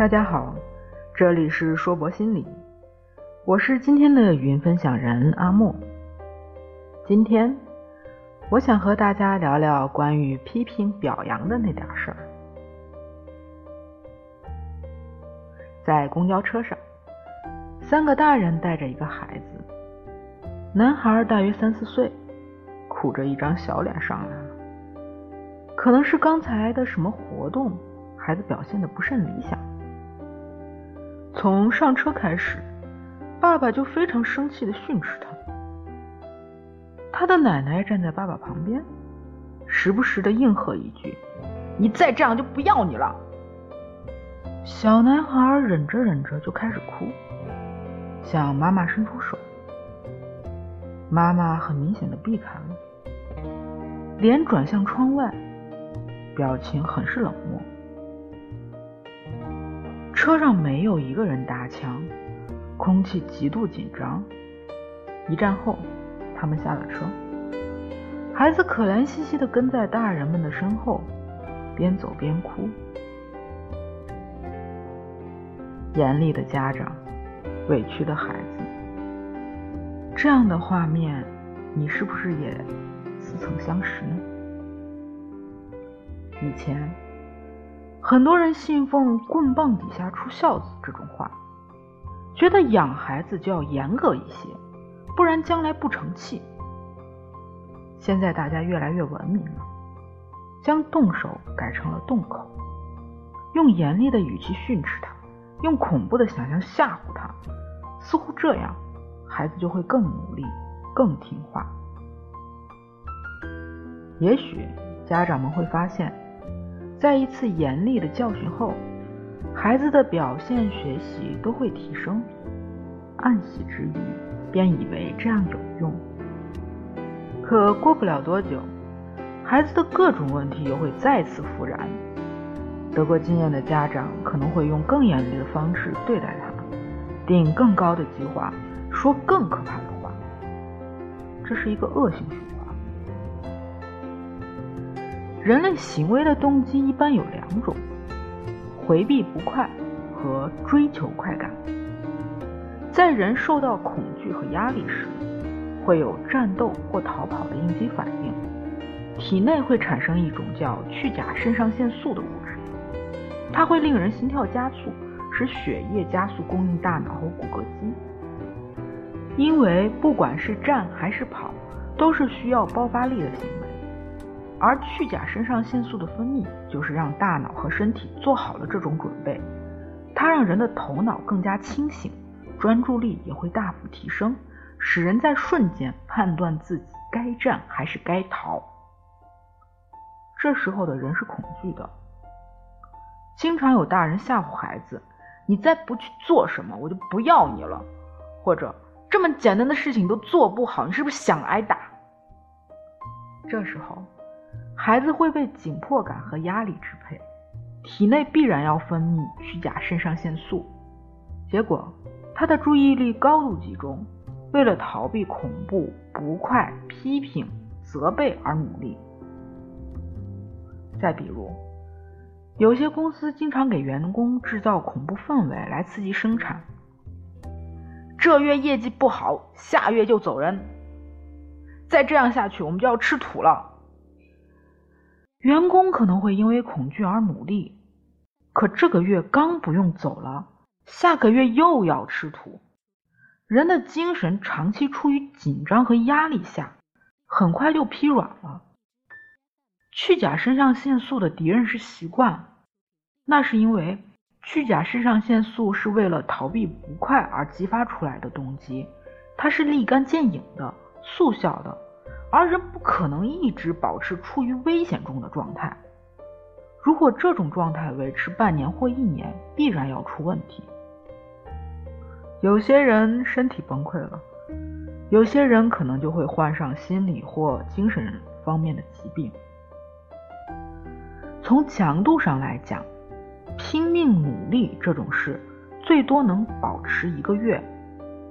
大家好，这里是说博心理，我是今天的语音分享人阿莫。今天我想和大家聊聊关于批评表扬的那点事儿。在公交车上，三个大人带着一个孩子，男孩大约三四岁，苦着一张小脸上来了。可能是刚才的什么活动，孩子表现的不甚理想。从上车开始，爸爸就非常生气的训斥他。他的奶奶站在爸爸旁边，时不时的应和一句：“你再这样就不要你了。”小男孩忍着忍着就开始哭，向妈妈伸出手。妈妈很明显的避开了，脸转向窗外，表情很是冷漠。车上没有一个人搭腔，空气极度紧张。一站后，他们下了车，孩子可怜兮兮的跟在大人们的身后，边走边哭。严厉的家长，委屈的孩子，这样的画面，你是不是也似曾相识呢？以前。很多人信奉“棍棒底下出孝子”这种话，觉得养孩子就要严格一些，不然将来不成器。现在大家越来越文明了，将动手改成了动口，用严厉的语气训斥他，用恐怖的想象吓唬他，似乎这样孩子就会更努力、更听话。也许家长们会发现。在一次严厉的教训后，孩子的表现、学习都会提升。暗喜之余，便以为这样有用。可过不了多久，孩子的各种问题又会再次复燃。得过经验的家长可能会用更严厉的方式对待他，定更高的计划，说更可怕的话。这是一个恶性循环。人类行为的动机一般有两种：回避不快和追求快感。在人受到恐惧和压力时，会有战斗或逃跑的应激反应，体内会产生一种叫去甲肾上腺素的物质，它会令人心跳加速，使血液加速供应大脑和骨骼肌。因为不管是战还是跑，都是需要爆发力的行为。而去甲肾上腺素的分泌，就是让大脑和身体做好了这种准备。它让人的头脑更加清醒，专注力也会大幅提升，使人在瞬间判断自己该战还是该逃。这时候的人是恐惧的，经常有大人吓唬孩子：“你再不去做什么，我就不要你了。”或者“这么简单的事情都做不好，你是不是想挨打？”这时候。孩子会被紧迫感和压力支配，体内必然要分泌虚假肾上腺素，结果他的注意力高度集中，为了逃避恐怖、不快、批评、责备而努力。再比如，有些公司经常给员工制造恐怖氛围来刺激生产，这月业绩不好，下月就走人，再这样下去，我们就要吃土了。员工可能会因为恐惧而努力，可这个月刚不用走了，下个月又要吃土。人的精神长期处于紧张和压力下，很快就疲软了。去甲肾上腺素的敌人是习惯，那是因为去甲肾上腺素是为了逃避不快而激发出来的动机，它是立竿见影的、速效的。而人不可能一直保持处于危险中的状态。如果这种状态维持半年或一年，必然要出问题。有些人身体崩溃了，有些人可能就会患上心理或精神方面的疾病。从强度上来讲，拼命努力这种事，最多能保持一个月，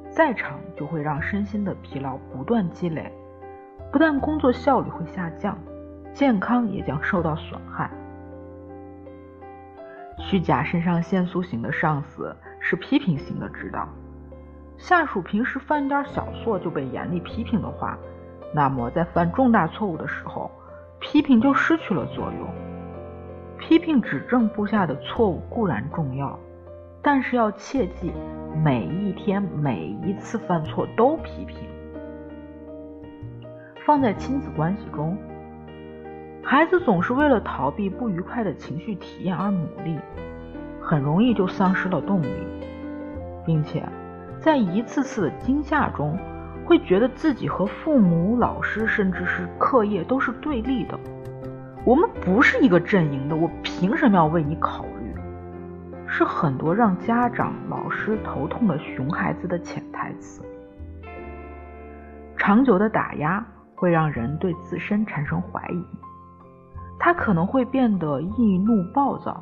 再长就会让身心的疲劳不断积累。不但工作效率会下降，健康也将受到损害。虚假肾上腺素型的上司是批评型的指导，下属平时犯点小错就被严厉批评的话，那么在犯重大错误的时候，批评就失去了作用。批评指正部下的错误固然重要，但是要切记，每一天每一次犯错都批评。放在亲子关系中。孩子总是为了逃避不愉快的情绪体验而努力，很容易就丧失了动力，并且在一次次的惊吓中，会觉得自己和父母、老师甚至是课业都是对立的。我们不是一个阵营的，我凭什么要为你考虑？是很多让家长、老师头痛的熊孩子的潜台词。长久的打压会让人对自身产生怀疑。他可能会变得易怒暴躁，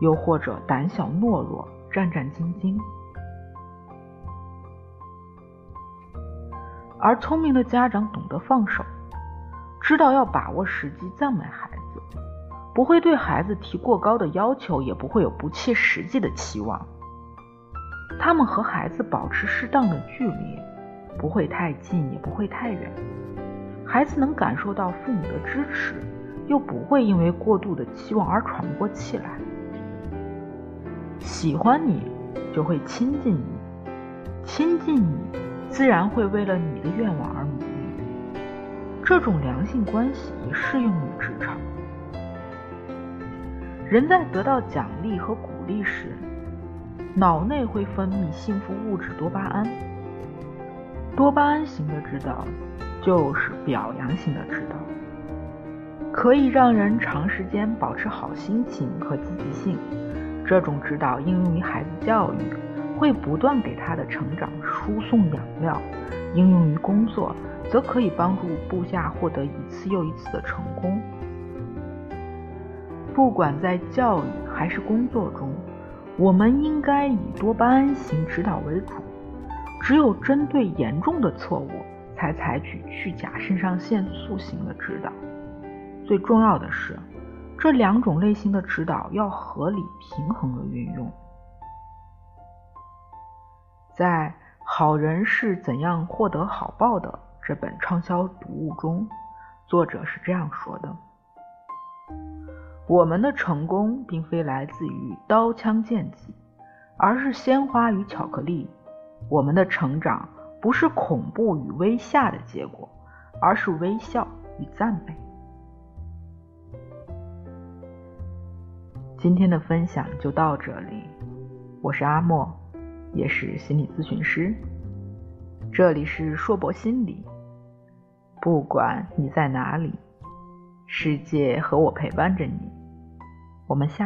又或者胆小懦弱、战战兢兢。而聪明的家长懂得放手，知道要把握时机赞美孩子，不会对孩子提过高的要求，也不会有不切实际的期望。他们和孩子保持适当的距离，不会太近，也不会太远。孩子能感受到父母的支持。又不会因为过度的期望而喘不过气来。喜欢你，就会亲近你；亲近你，自然会为了你的愿望而努力。这种良性关系也适用于职场。人在得到奖励和鼓励时，脑内会分泌幸福物质多巴胺。多巴胺型的指导，就是表扬型的指导。可以让人长时间保持好心情和积极性。这种指导应用于孩子教育，会不断给他的成长输送养料；应用于工作，则可以帮助部下获得一次又一次的成功。不管在教育还是工作中，我们应该以多巴胺型指导为主。只有针对严重的错误，才采取去甲肾上腺素型的指导。最重要的是，这两种类型的指导要合理平衡的运用。在《好人是怎样获得好报的》这本畅销读物中，作者是这样说的：“我们的成功并非来自于刀枪剑戟，而是鲜花与巧克力；我们的成长不是恐怖与威吓的结果，而是微笑与赞美。”今天的分享就到这里，我是阿莫，也是心理咨询师。这里是硕博心理，不管你在哪里，世界和我陪伴着你。我们下。